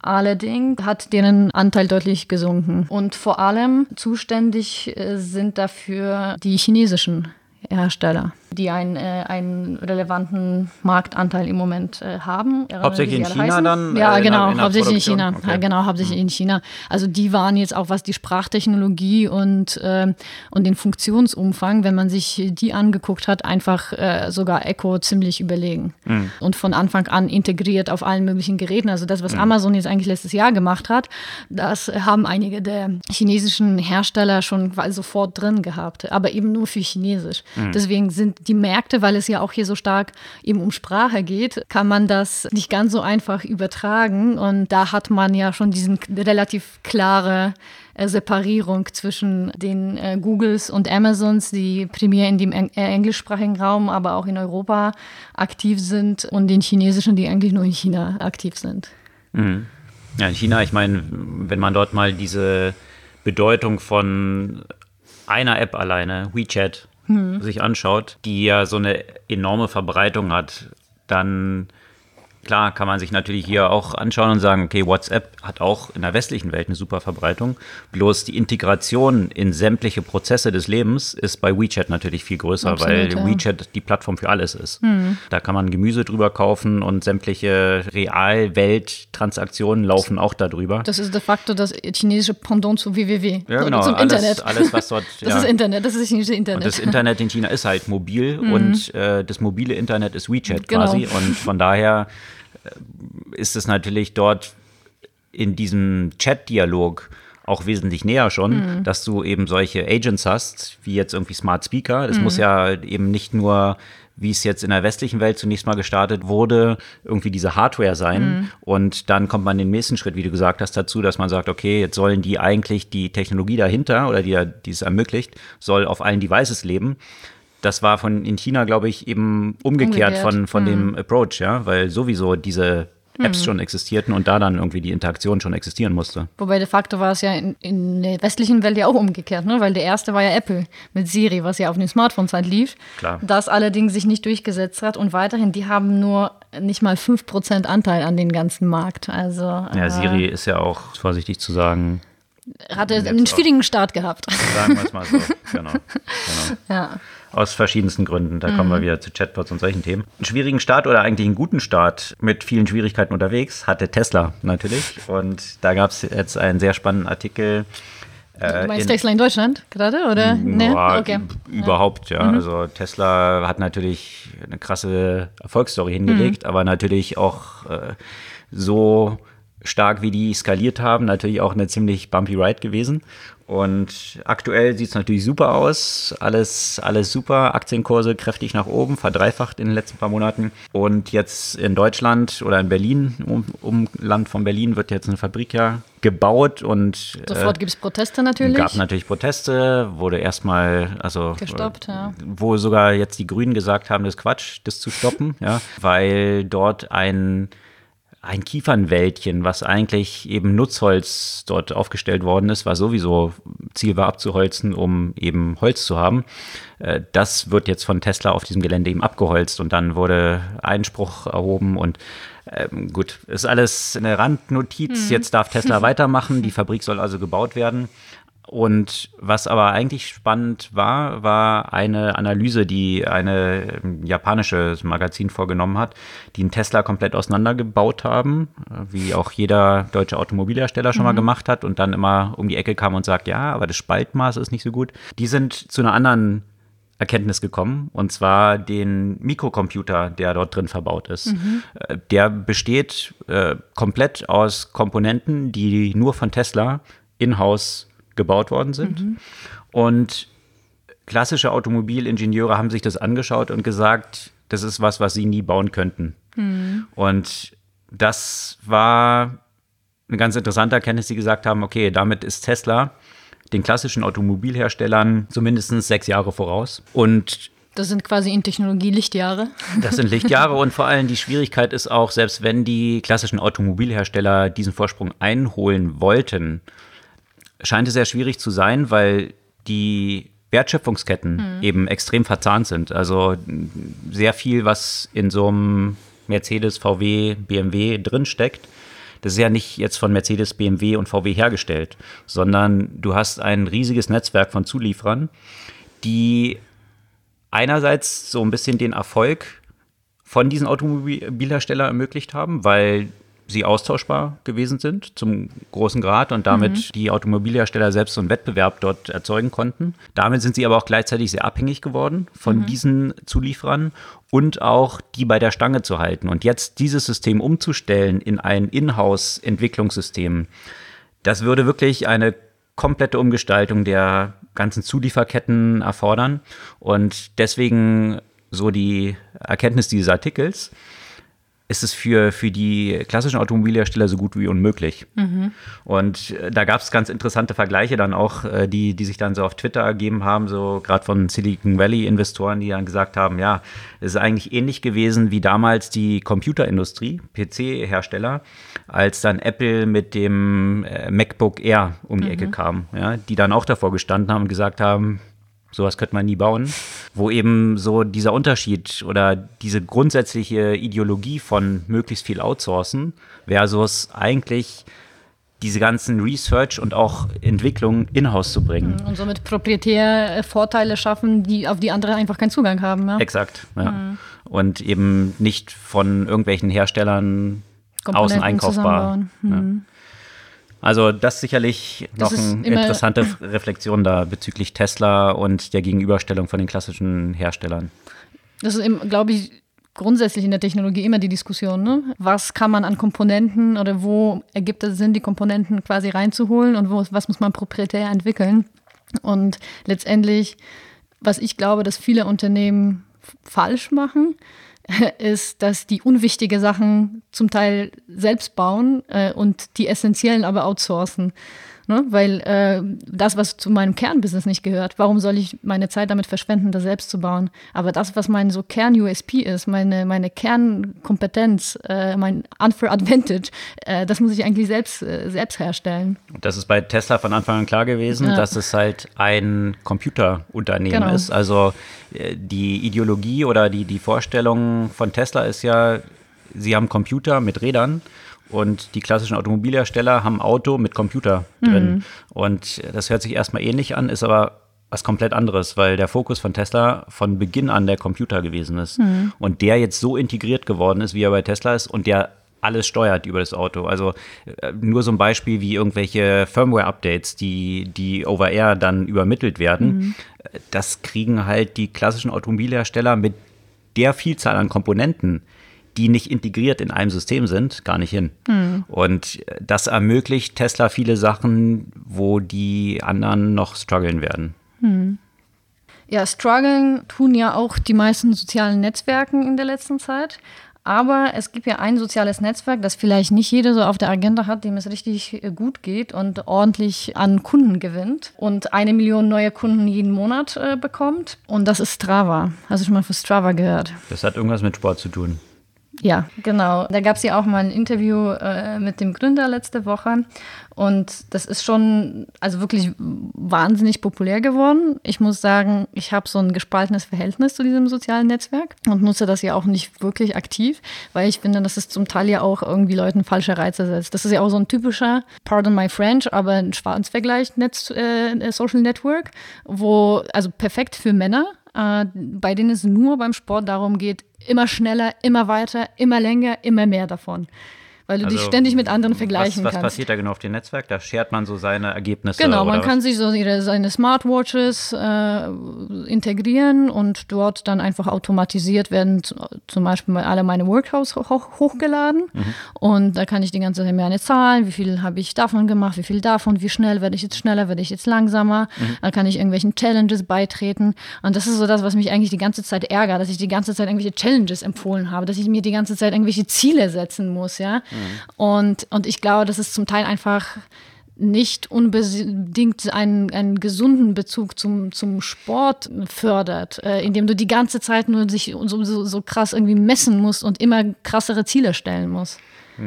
Allerdings hat deren Anteil deutlich gesunken. Und vor allem zuständig äh, sind dafür die chinesischen Hersteller, die einen, äh, einen relevanten Marktanteil im Moment äh, haben. Hauptsächlich in China heißen. dann? Ja, äh, genau, in der, hauptsächlich in China. Okay. Ja, genau, hauptsächlich mhm. in China. Also die waren jetzt auch, was die Sprachtechnologie und, äh, und den Funktionsumfang, wenn man sich die angeguckt hat, einfach äh, sogar Echo ziemlich überlegen. Mhm. Und von Anfang an integriert auf allen möglichen Geräten. Also das, was mhm. Amazon jetzt eigentlich letztes Jahr gemacht hat, das haben einige der chinesischen Hersteller schon sofort drin gehabt, aber eben nur für Chinesisch. Mhm. Deswegen sind die Märkte, weil es ja auch hier so stark eben um Sprache geht, kann man das nicht ganz so einfach übertragen. Und da hat man ja schon diesen relativ klare äh, Separierung zwischen den äh, Googles und Amazons, die primär in dem eng äh, englischsprachigen Raum, aber auch in Europa aktiv sind und den chinesischen, die eigentlich nur in China aktiv sind. Mhm. Ja, in China, ich meine, wenn man dort mal diese Bedeutung von einer App alleine, WeChat, hm. sich anschaut, die ja so eine enorme Verbreitung hat, dann Klar, kann man sich natürlich hier auch anschauen und sagen, okay, WhatsApp hat auch in der westlichen Welt eine super Verbreitung. Bloß die Integration in sämtliche Prozesse des Lebens ist bei WeChat natürlich viel größer, Absolut, weil ja. WeChat die Plattform für alles ist. Mhm. Da kann man Gemüse drüber kaufen und sämtliche Realwelt-Transaktionen laufen auch darüber. Das ist de facto das chinesische Pendant zu WWW. Ja, genau. Zum alles, Internet. Alles, was dort. das ja. ist Internet, das ist das chinesische Internet. Und das Internet in China ist halt mobil mhm. und äh, das mobile Internet ist WeChat genau. quasi. Und von daher ist es natürlich dort in diesem Chat-Dialog auch wesentlich näher schon, mhm. dass du eben solche Agents hast, wie jetzt irgendwie Smart Speaker. Das mhm. muss ja eben nicht nur, wie es jetzt in der westlichen Welt zunächst mal gestartet wurde, irgendwie diese Hardware sein. Mhm. Und dann kommt man den nächsten Schritt, wie du gesagt hast, dazu, dass man sagt, okay, jetzt sollen die eigentlich die Technologie dahinter oder die, die es ermöglicht, soll auf allen Devices leben das war von in China, glaube ich, eben umgekehrt, umgekehrt. von, von mhm. dem Approach, ja, weil sowieso diese Apps mhm. schon existierten und da dann irgendwie die Interaktion schon existieren musste. Wobei de facto war es ja in, in der westlichen Welt ja auch umgekehrt, ne? weil der erste war ja Apple mit Siri, was ja auf den Smartphones halt lief. Klar. Das allerdings sich nicht durchgesetzt hat und weiterhin, die haben nur nicht mal 5% Anteil an den ganzen Markt. Also, ja, äh, Siri ist ja auch, vorsichtig zu sagen, hatte einen schwierigen Start gehabt. Sagen wir es mal so. Genau. genau. Ja. Aus verschiedensten Gründen. Da mhm. kommen wir mhm. wieder zu Chatbots und solchen Themen. Einen schwierigen Start oder eigentlich einen guten Start mit vielen Schwierigkeiten unterwegs hatte Tesla natürlich. Und da gab es jetzt einen sehr spannenden Artikel. Äh, du meinst in, Tesla in Deutschland gerade, oder? Nee? Okay. Überhaupt, ja. ja. Mhm. Also Tesla hat natürlich eine krasse Erfolgsstory hingelegt, mhm. aber natürlich auch äh, so stark, wie die skaliert haben, natürlich auch eine ziemlich bumpy Ride gewesen. Und aktuell sieht es natürlich super aus. Alles, alles super. Aktienkurse kräftig nach oben, verdreifacht in den letzten paar Monaten. Und jetzt in Deutschland oder in Berlin, um, Umland von Berlin, wird jetzt eine Fabrik ja gebaut und sofort äh, gibt es Proteste natürlich. Gab natürlich Proteste, wurde erstmal, also gestoppt, ja. Wo sogar jetzt die Grünen gesagt haben, das ist Quatsch, das zu stoppen, ja, weil dort ein ein Kiefernwäldchen, was eigentlich eben Nutzholz dort aufgestellt worden ist, war sowieso Ziel war abzuholzen, um eben Holz zu haben. Äh, das wird jetzt von Tesla auf diesem Gelände eben abgeholzt und dann wurde Einspruch erhoben und ähm, gut, ist alles eine Randnotiz. Hm. Jetzt darf Tesla weitermachen. Die Fabrik soll also gebaut werden. Und was aber eigentlich spannend war, war eine Analyse, die eine ähm, japanische Magazin vorgenommen hat, die einen Tesla komplett auseinandergebaut haben, wie auch jeder deutsche Automobilhersteller schon mhm. mal gemacht hat und dann immer um die Ecke kam und sagt, ja, aber das Spaltmaß ist nicht so gut. Die sind zu einer anderen Erkenntnis gekommen, und zwar den Mikrocomputer, der dort drin verbaut ist. Mhm. Äh, der besteht äh, komplett aus Komponenten, die nur von Tesla in-house gebaut worden sind. Mhm. Und klassische Automobilingenieure haben sich das angeschaut und gesagt, das ist was, was sie nie bauen könnten. Mhm. Und das war eine ganz interessante Erkenntnis, die gesagt haben, okay, damit ist Tesla den klassischen Automobilherstellern zumindest sechs Jahre voraus. Und das sind quasi in Technologie Lichtjahre. Das sind Lichtjahre und vor allem die Schwierigkeit ist auch, selbst wenn die klassischen Automobilhersteller diesen Vorsprung einholen wollten, scheint es sehr schwierig zu sein, weil die Wertschöpfungsketten mhm. eben extrem verzahnt sind. Also sehr viel, was in so einem Mercedes, VW, BMW drinsteckt, das ist ja nicht jetzt von Mercedes, BMW und VW hergestellt, sondern du hast ein riesiges Netzwerk von Zulieferern, die einerseits so ein bisschen den Erfolg von diesen Automobilherstellern ermöglicht haben, weil sie austauschbar gewesen sind zum großen Grad und damit mhm. die Automobilhersteller selbst so einen Wettbewerb dort erzeugen konnten. Damit sind sie aber auch gleichzeitig sehr abhängig geworden von mhm. diesen Zulieferern und auch die bei der Stange zu halten. Und jetzt dieses System umzustellen in ein Inhouse-Entwicklungssystem, das würde wirklich eine komplette Umgestaltung der ganzen Zulieferketten erfordern. Und deswegen so die Erkenntnis dieses Artikels, ist es für, für die klassischen Automobilhersteller so gut wie unmöglich. Mhm. Und äh, da gab es ganz interessante Vergleiche dann auch, äh, die, die sich dann so auf Twitter ergeben haben, so gerade von Silicon Valley-Investoren, die dann gesagt haben, ja, es ist eigentlich ähnlich gewesen wie damals die Computerindustrie, PC-Hersteller, als dann Apple mit dem äh, MacBook Air um die mhm. Ecke kam, ja, die dann auch davor gestanden haben und gesagt haben, Sowas könnte man nie bauen, wo eben so dieser Unterschied oder diese grundsätzliche Ideologie von möglichst viel outsourcen versus eigentlich diese ganzen Research und auch Entwicklung in-house zu bringen. Und somit proprietär Vorteile schaffen, die auf die andere einfach keinen Zugang haben. Ja? Exakt, ja. Mhm. Und eben nicht von irgendwelchen Herstellern außen einkaufbar. Mhm. Ja. Also das sicherlich das noch eine interessante Reflexion da bezüglich Tesla und der Gegenüberstellung von den klassischen Herstellern. Das ist, glaube ich, grundsätzlich in der Technologie immer die Diskussion, ne? Was kann man an Komponenten oder wo ergibt es Sinn, die Komponenten quasi reinzuholen und wo, was muss man proprietär entwickeln? Und letztendlich, was ich glaube, dass viele Unternehmen falsch machen, ist, dass die unwichtige Sachen zum Teil selbst bauen äh, und die essentiellen aber outsourcen. Ne? Weil äh, das, was zu meinem Kernbusiness nicht gehört, warum soll ich meine Zeit damit verschwenden, das selbst zu bauen? Aber das, was mein so Kern-USP ist, meine, meine Kernkompetenz, äh, mein Unfair Advantage, äh, das muss ich eigentlich selbst, äh, selbst herstellen. Das ist bei Tesla von Anfang an klar gewesen, ja. dass es halt ein Computerunternehmen genau. ist. Also äh, die Ideologie oder die, die Vorstellung von Tesla ist ja, sie haben Computer mit Rädern und die klassischen Automobilhersteller haben Auto mit Computer drin. Mhm. Und das hört sich erstmal ähnlich an, ist aber was komplett anderes, weil der Fokus von Tesla von Beginn an der Computer gewesen ist. Mhm. Und der jetzt so integriert geworden ist, wie er bei Tesla ist und der alles steuert über das Auto. Also äh, nur so ein Beispiel wie irgendwelche Firmware-Updates, die, die over Air dann übermittelt werden. Mhm. Das kriegen halt die klassischen Automobilhersteller mit der Vielzahl an Komponenten, die nicht integriert in einem System sind, gar nicht hin. Mhm. Und das ermöglicht Tesla viele Sachen, wo die anderen noch strugglen werden. Mhm. Ja, strugglen tun ja auch die meisten sozialen Netzwerken in der letzten Zeit. Aber es gibt ja ein soziales Netzwerk, das vielleicht nicht jeder so auf der Agenda hat, dem es richtig gut geht und ordentlich an Kunden gewinnt und eine Million neue Kunden jeden Monat äh, bekommt. Und das ist Strava. Hast du schon mal von Strava gehört? Das hat irgendwas mit Sport zu tun. Ja, genau. Da gab es ja auch mal ein Interview äh, mit dem Gründer letzte Woche. Und das ist schon, also wirklich wahnsinnig populär geworden. Ich muss sagen, ich habe so ein gespaltenes Verhältnis zu diesem sozialen Netzwerk und nutze das ja auch nicht wirklich aktiv, weil ich finde, dass es zum Teil ja auch irgendwie Leuten falsche Reize setzt. Das ist ja auch so ein typischer, pardon my French, aber ein Schwarzvergleich-Netz, äh, Social Network, wo, also perfekt für Männer, äh, bei denen es nur beim Sport darum geht, immer schneller, immer weiter, immer länger, immer mehr davon weil du also, dich ständig mit anderen vergleichen was, was kannst. Was passiert da genau auf dem Netzwerk? Da schert man so seine Ergebnisse. Genau, man was? kann sich so ihre, seine Smartwatches äh, integrieren und dort dann einfach automatisiert werden zum Beispiel alle meine Workouts hoch, hochgeladen. Mhm. Und da kann ich die ganze Zeit meine Zahlen, wie viel habe ich davon gemacht, wie viel davon, wie schnell werde ich jetzt schneller, werde ich jetzt langsamer. Mhm. Da kann ich irgendwelchen Challenges beitreten. Und das ist so das, was mich eigentlich die ganze Zeit ärgert, dass ich die ganze Zeit irgendwelche Challenges empfohlen habe, dass ich mir die ganze Zeit irgendwelche Ziele setzen muss, ja. Mhm. Und, und ich glaube, das ist zum Teil einfach nicht unbedingt einen, einen gesunden Bezug zum, zum Sport fördert, äh, indem du die ganze Zeit nur sich so, so, so krass irgendwie messen musst und immer krassere Ziele stellen musst.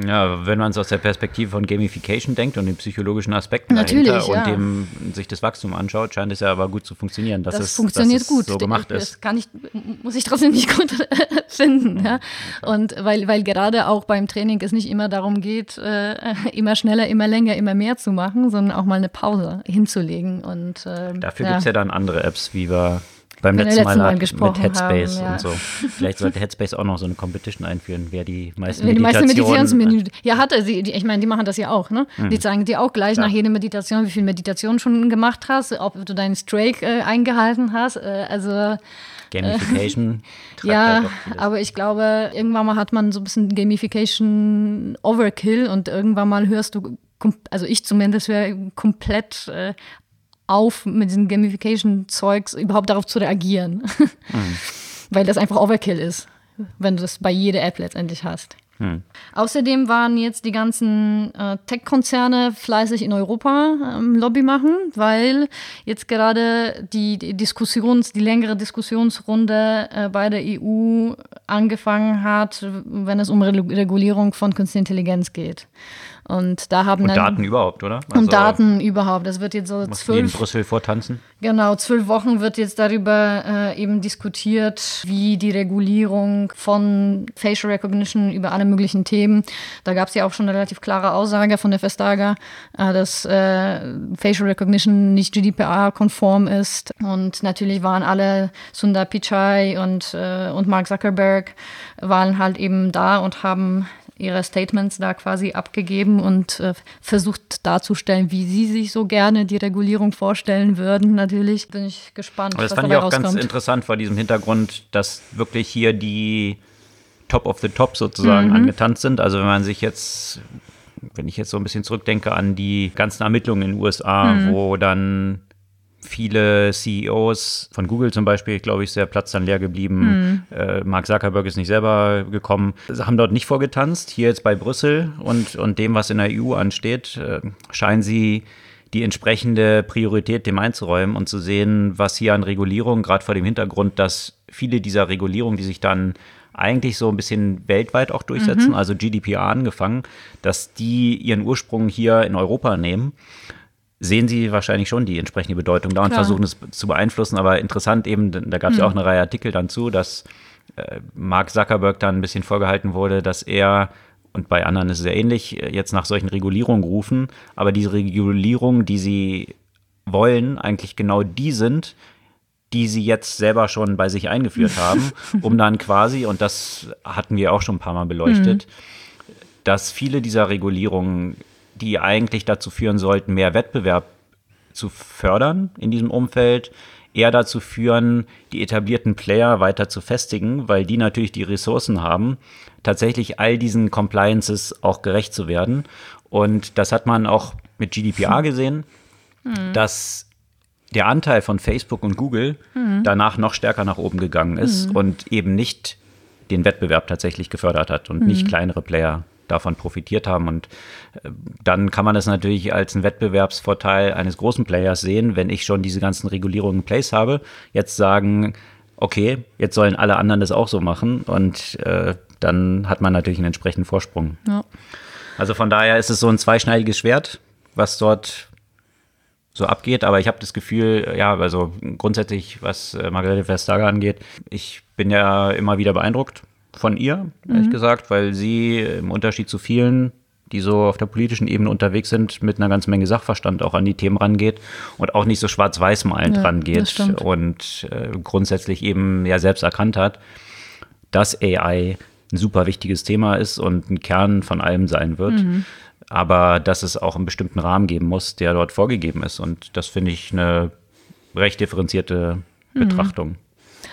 Ja, wenn man es aus der Perspektive von Gamification denkt und den psychologischen Aspekten Natürlich, dahinter und dem, sich das Wachstum anschaut, scheint es ja aber gut zu funktionieren. Dass das es, funktioniert dass gut. so gemacht das ist. Kann ich, muss ich trotzdem nicht gut finden. Ja? Und weil, weil gerade auch beim Training es nicht immer darum geht, äh, immer schneller, immer länger, immer mehr zu machen, sondern auch mal eine Pause hinzulegen. Und, äh, Dafür ja. gibt es ja dann andere Apps, wie wir beim letzten, Mal, Mal gesprochen mit Headspace haben, ja. und so. Vielleicht sollte Headspace auch noch so eine Competition einführen, wer die meisten wer die meisten Meditationsminuten. Ja, hatte sie. Die, ich meine, die machen das ja auch, ne? Mhm. Die zeigen dir auch gleich ja. nach jeder Meditation, wie viel Meditation schon gemacht hast, ob du deinen Strake äh, eingehalten hast. Äh, also Gamification. Äh, ja, halt aber ich glaube, irgendwann mal hat man so ein bisschen Gamification Overkill und irgendwann mal hörst du also ich zumindest höre komplett äh, auf, mit diesem Gamification-Zeugs überhaupt darauf zu reagieren. Mhm. weil das einfach Overkill ist, wenn du das bei jeder App letztendlich hast. Hm. Außerdem waren jetzt die ganzen äh, Tech-Konzerne fleißig in Europa ähm, Lobby machen, weil jetzt gerade die, die Diskussions, die längere Diskussionsrunde äh, bei der EU angefangen hat, wenn es um Re Regulierung von Künstlicher Intelligenz geht. Und da haben und Daten überhaupt, oder? Also und Daten überhaupt. Das wird jetzt so zwölf. in Brüssel vortanzen? Genau, zwölf Wochen wird jetzt darüber äh, eben diskutiert, wie die Regulierung von Facial Recognition über alle möglichen Themen. Da gab es ja auch schon eine relativ klare Aussage von der Vestager, äh, dass äh, Facial Recognition nicht GDPR-konform ist. Und natürlich waren alle Sundar Pichai und, äh, und Mark Zuckerberg waren halt eben da und haben ihre Statements da quasi abgegeben und äh, versucht darzustellen, wie sie sich so gerne die Regulierung vorstellen würden. Natürlich bin ich gespannt. Aber das fand ich auch rauskommt. ganz interessant vor diesem Hintergrund, dass wirklich hier die Top of the Top sozusagen mhm. angetanzt sind. Also wenn man sich jetzt wenn ich jetzt so ein bisschen zurückdenke an die ganzen Ermittlungen in den USA, mhm. wo dann viele CEOs von Google zum Beispiel, glaube ich, sehr Platz dann leer geblieben. Mhm. Äh, Mark Zuckerberg ist nicht selber gekommen, haben dort nicht vorgetanzt. Hier jetzt bei Brüssel und, und dem, was in der EU ansteht, äh, scheinen sie die entsprechende Priorität dem einzuräumen und zu sehen, was hier an Regulierung, gerade vor dem Hintergrund, dass viele dieser Regulierungen, die sich dann eigentlich so ein bisschen weltweit auch durchsetzen, mhm. also GDPR angefangen, dass die ihren Ursprung hier in Europa nehmen sehen sie wahrscheinlich schon die entsprechende Bedeutung da und Klar. versuchen es zu beeinflussen. Aber interessant eben, da gab es mhm. ja auch eine Reihe Artikel dann zu, dass äh, Mark Zuckerberg dann ein bisschen vorgehalten wurde, dass er und bei anderen ist es sehr ähnlich, äh, jetzt nach solchen Regulierungen rufen, aber diese Regulierungen, die sie wollen, eigentlich genau die sind, die sie jetzt selber schon bei sich eingeführt haben, um dann quasi, und das hatten wir auch schon ein paar Mal beleuchtet, mhm. dass viele dieser Regulierungen die eigentlich dazu führen sollten, mehr Wettbewerb zu fördern in diesem Umfeld, eher dazu führen, die etablierten Player weiter zu festigen, weil die natürlich die Ressourcen haben, tatsächlich all diesen Compliances auch gerecht zu werden. Und das hat man auch mit GDPR gesehen, mhm. dass der Anteil von Facebook und Google mhm. danach noch stärker nach oben gegangen ist mhm. und eben nicht den Wettbewerb tatsächlich gefördert hat und nicht kleinere Player davon profitiert haben. Und äh, dann kann man das natürlich als einen Wettbewerbsvorteil eines großen Players sehen, wenn ich schon diese ganzen Regulierungen in place habe. Jetzt sagen, okay, jetzt sollen alle anderen das auch so machen und äh, dann hat man natürlich einen entsprechenden Vorsprung. Ja. Also von daher ist es so ein zweischneidiges Schwert, was dort so abgeht. Aber ich habe das Gefühl, ja, also grundsätzlich, was äh, Margarete Vestager angeht, ich bin ja immer wieder beeindruckt von ihr, ehrlich mhm. gesagt, weil sie im Unterschied zu vielen, die so auf der politischen Ebene unterwegs sind, mit einer ganzen Menge Sachverstand auch an die Themen rangeht und auch nicht so schwarz-weiß malend ja, rangeht und äh, grundsätzlich eben ja selbst erkannt hat, dass AI ein super wichtiges Thema ist und ein Kern von allem sein wird. Mhm. Aber dass es auch einen bestimmten Rahmen geben muss, der dort vorgegeben ist. Und das finde ich eine recht differenzierte mhm. Betrachtung.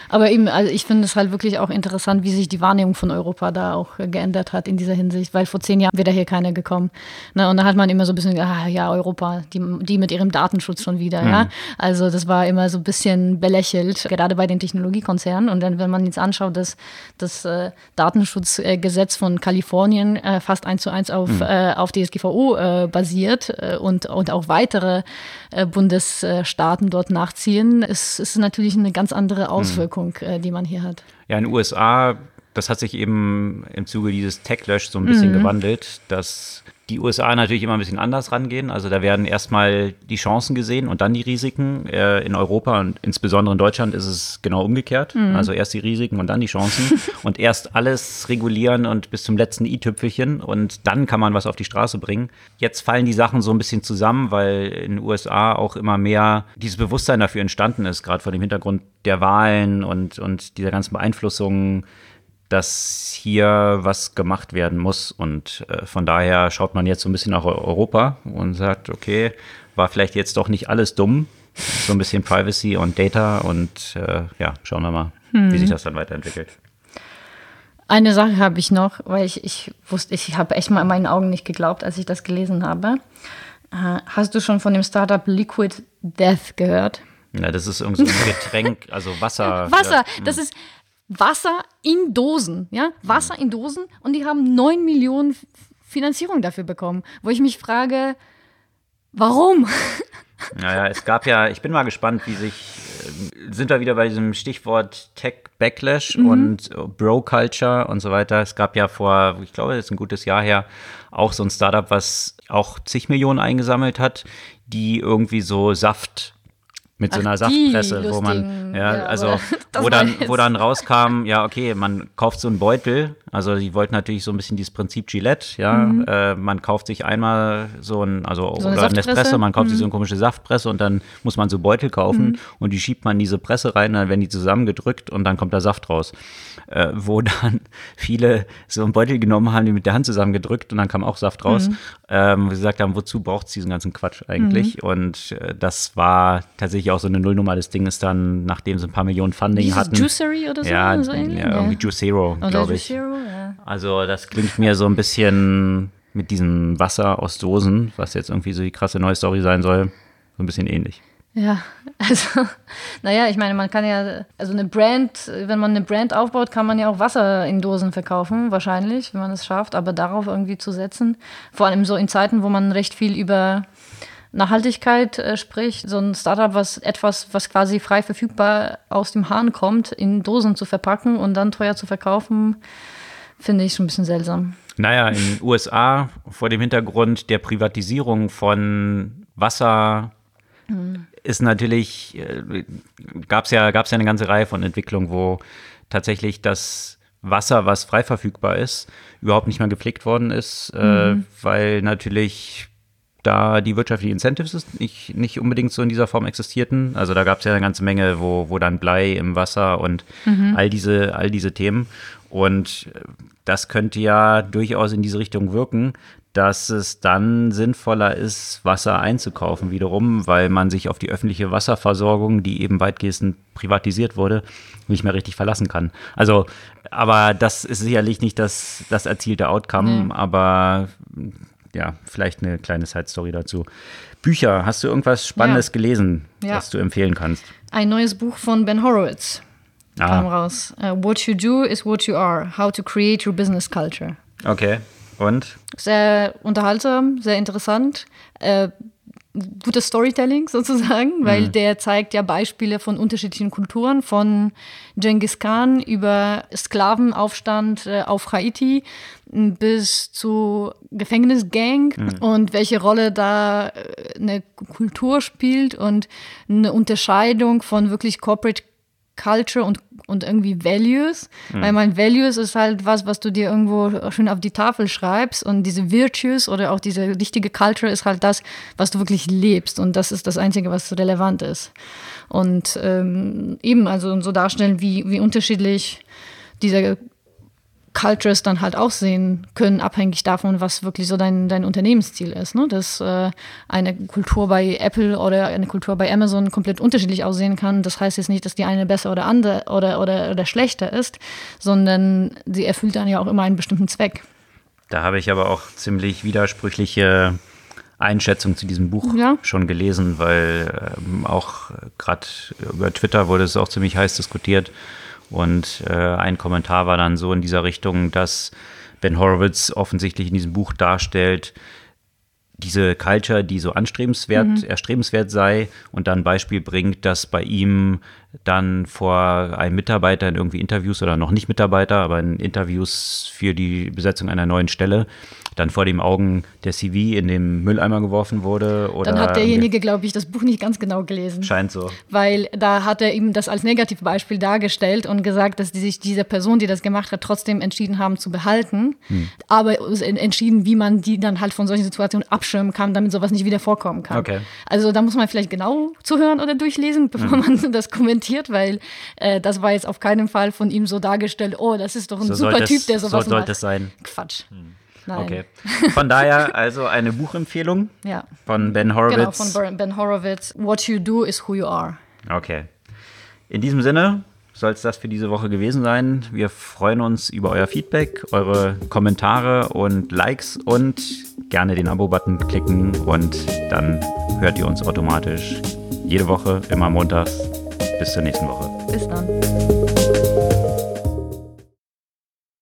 Aber eben, also ich finde es halt wirklich auch interessant, wie sich die Wahrnehmung von Europa da auch geändert hat in dieser Hinsicht, weil vor zehn Jahren wäre da hier keiner gekommen. Ne? Und da hat man immer so ein bisschen, ah, ja, Europa, die, die mit ihrem Datenschutz schon wieder, mhm. ja. Also das war immer so ein bisschen belächelt, gerade bei den Technologiekonzernen. Und dann, wenn man jetzt anschaut, dass das äh, Datenschutzgesetz von Kalifornien äh, fast eins zu eins auf, mhm. äh, auf DSGVO äh, basiert äh, und, und auch weitere Bundesstaaten dort nachziehen, ist, ist natürlich eine ganz andere mhm. Auswirkung. Wirkung, äh, die man hier hat. Ja, in den USA, das hat sich eben im Zuge dieses Tech-Lösch so ein bisschen mhm. gewandelt, dass die USA natürlich immer ein bisschen anders rangehen. Also da werden erstmal die Chancen gesehen und dann die Risiken. Äh, in Europa und insbesondere in Deutschland ist es genau umgekehrt. Mhm. Also erst die Risiken und dann die Chancen und erst alles regulieren und bis zum letzten i-Tüpfelchen und dann kann man was auf die Straße bringen. Jetzt fallen die Sachen so ein bisschen zusammen, weil in den USA auch immer mehr dieses Bewusstsein dafür entstanden ist, gerade vor dem Hintergrund der Wahlen und, und dieser ganzen Beeinflussungen dass hier was gemacht werden muss. Und äh, von daher schaut man jetzt so ein bisschen nach Europa und sagt, okay, war vielleicht jetzt doch nicht alles dumm. So ein bisschen Privacy und Data und äh, ja, schauen wir mal, hm. wie sich das dann weiterentwickelt. Eine Sache habe ich noch, weil ich, ich wusste, ich habe echt mal in meinen Augen nicht geglaubt, als ich das gelesen habe. Äh, hast du schon von dem Startup Liquid Death gehört? Ja, das ist irgendwie so ein Getränk, also Wasser. Wasser, das ist, Wasser in Dosen, ja, Wasser in Dosen und die haben 9 Millionen Finanzierung dafür bekommen, wo ich mich frage, warum? Naja, es gab ja, ich bin mal gespannt, wie sich, äh, sind wir wieder bei diesem Stichwort Tech Backlash mhm. und Bro Culture und so weiter. Es gab ja vor, ich glaube, das ist ein gutes Jahr her, auch so ein Startup, was auch zig Millionen eingesammelt hat, die irgendwie so Saft mit so einer Ach, Saftpresse, wo man, ja, ja also wo dann, wo dann rauskam, ja, okay, man kauft so einen Beutel, also die wollten natürlich so ein bisschen dieses Prinzip Gillette, ja, mhm. äh, man kauft sich einmal so ein, also so oder eine Espresso, man kauft mhm. sich so eine komische Saftpresse und dann muss man so Beutel kaufen mhm. und die schiebt man in diese Presse rein, dann werden die zusammengedrückt und dann kommt da Saft raus, äh, wo dann viele so einen Beutel genommen haben, die mit der Hand zusammengedrückt und dann kam auch Saft raus, mhm. ähm, wo sie gesagt haben, wozu braucht es diesen ganzen Quatsch eigentlich mhm. und äh, das war tatsächlich auch so eine Nullnummer, das Ding ist dann, nachdem sie ein paar Millionen Funding hatten. Juicery oder so? Ja, so ja irgendwie Juicero, glaube ich. Juicero, ja. Also das klingt mir so ein bisschen mit diesem Wasser aus Dosen, was jetzt irgendwie so die krasse neue Story sein soll, so ein bisschen ähnlich. Ja, also, naja, ich meine, man kann ja, also eine Brand, wenn man eine Brand aufbaut, kann man ja auch Wasser in Dosen verkaufen, wahrscheinlich, wenn man es schafft, aber darauf irgendwie zu setzen, vor allem so in Zeiten, wo man recht viel über Nachhaltigkeit äh, spricht, so ein Startup, was etwas, was quasi frei verfügbar aus dem Hahn kommt, in Dosen zu verpacken und dann teuer zu verkaufen, finde ich schon ein bisschen seltsam. Naja, in den USA vor dem Hintergrund der Privatisierung von Wasser mhm. Ist natürlich, äh, gab es ja, gab's ja eine ganze Reihe von Entwicklungen, wo tatsächlich das Wasser, was frei verfügbar ist, überhaupt nicht mehr gepflegt worden ist, äh, mhm. äh, weil natürlich da die wirtschaftlichen Incentives nicht, nicht unbedingt so in dieser Form existierten. Also da gab es ja eine ganze Menge, wo, wo dann Blei im Wasser und mhm. all, diese, all diese Themen. Und das könnte ja durchaus in diese Richtung wirken, dass es dann sinnvoller ist, Wasser einzukaufen wiederum, weil man sich auf die öffentliche Wasserversorgung, die eben weitgehend privatisiert wurde, nicht mehr richtig verlassen kann. Also, aber das ist sicherlich nicht das, das erzielte Outcome, nee. aber ja, vielleicht eine kleine Side-Story dazu. Bücher, hast du irgendwas Spannendes ja. gelesen, ja. was du empfehlen kannst? Ein neues Buch von Ben Horowitz ah. kam raus. Uh, what you do is what you are. How to create your business culture. Okay. Und? Sehr unterhaltsam, sehr interessant. Äh, gutes Storytelling sozusagen, weil mhm. der zeigt ja Beispiele von unterschiedlichen Kulturen, von Genghis Khan über Sklavenaufstand äh, auf Haiti bis zu Gefängnisgang mhm. und welche Rolle da äh, eine Kultur spielt und eine Unterscheidung von wirklich Corporate Culture und, und irgendwie Values. Mhm. Weil mein Values ist halt was, was du dir irgendwo schön auf die Tafel schreibst und diese Virtues oder auch diese richtige Culture ist halt das, was du wirklich lebst und das ist das Einzige, was relevant ist. Und ähm, eben, also so darstellen, wie, wie unterschiedlich diese Cultures dann halt auch sehen können, abhängig davon, was wirklich so dein, dein Unternehmensziel ist. Ne? Dass äh, eine Kultur bei Apple oder eine Kultur bei Amazon komplett unterschiedlich aussehen kann. Das heißt jetzt nicht, dass die eine besser oder andere oder, oder, oder schlechter ist, sondern sie erfüllt dann ja auch immer einen bestimmten Zweck. Da habe ich aber auch ziemlich widersprüchliche Einschätzungen zu diesem Buch ja. schon gelesen, weil ähm, auch gerade über Twitter wurde es auch ziemlich heiß diskutiert und äh, ein Kommentar war dann so in dieser Richtung, dass Ben Horowitz offensichtlich in diesem Buch darstellt, diese Culture, die so anstrebenswert, mhm. erstrebenswert sei und dann ein Beispiel bringt, dass bei ihm dann vor einem Mitarbeiter in irgendwie Interviews oder noch nicht Mitarbeiter, aber in Interviews für die Besetzung einer neuen Stelle dann vor den Augen der CV in den Mülleimer geworfen wurde. Oder dann hat derjenige, glaube ich, das Buch nicht ganz genau gelesen. Scheint so. Weil da hat er ihm das als Negativbeispiel dargestellt und gesagt, dass die sich diese Person, die das gemacht hat, trotzdem entschieden haben zu behalten, hm. aber entschieden, wie man die dann halt von solchen Situationen abschirmen kann, damit sowas nicht wieder vorkommen kann. Okay. Also da muss man vielleicht genau zuhören oder durchlesen, bevor hm. man das kommentiert, weil äh, das war jetzt auf keinen Fall von ihm so dargestellt, oh, das ist doch ein so super Typ, der sowas so sollte macht. es sein. Quatsch. Hm. Nein. Okay. Von daher also eine Buchempfehlung ja. von Ben Horowitz. Genau, von Ben Horowitz. What you do is who you are. Okay. In diesem Sinne soll es das für diese Woche gewesen sein. Wir freuen uns über euer Feedback, eure Kommentare und Likes und gerne den Abo-Button klicken und dann hört ihr uns automatisch jede Woche, immer montags. Bis zur nächsten Woche. Bis dann.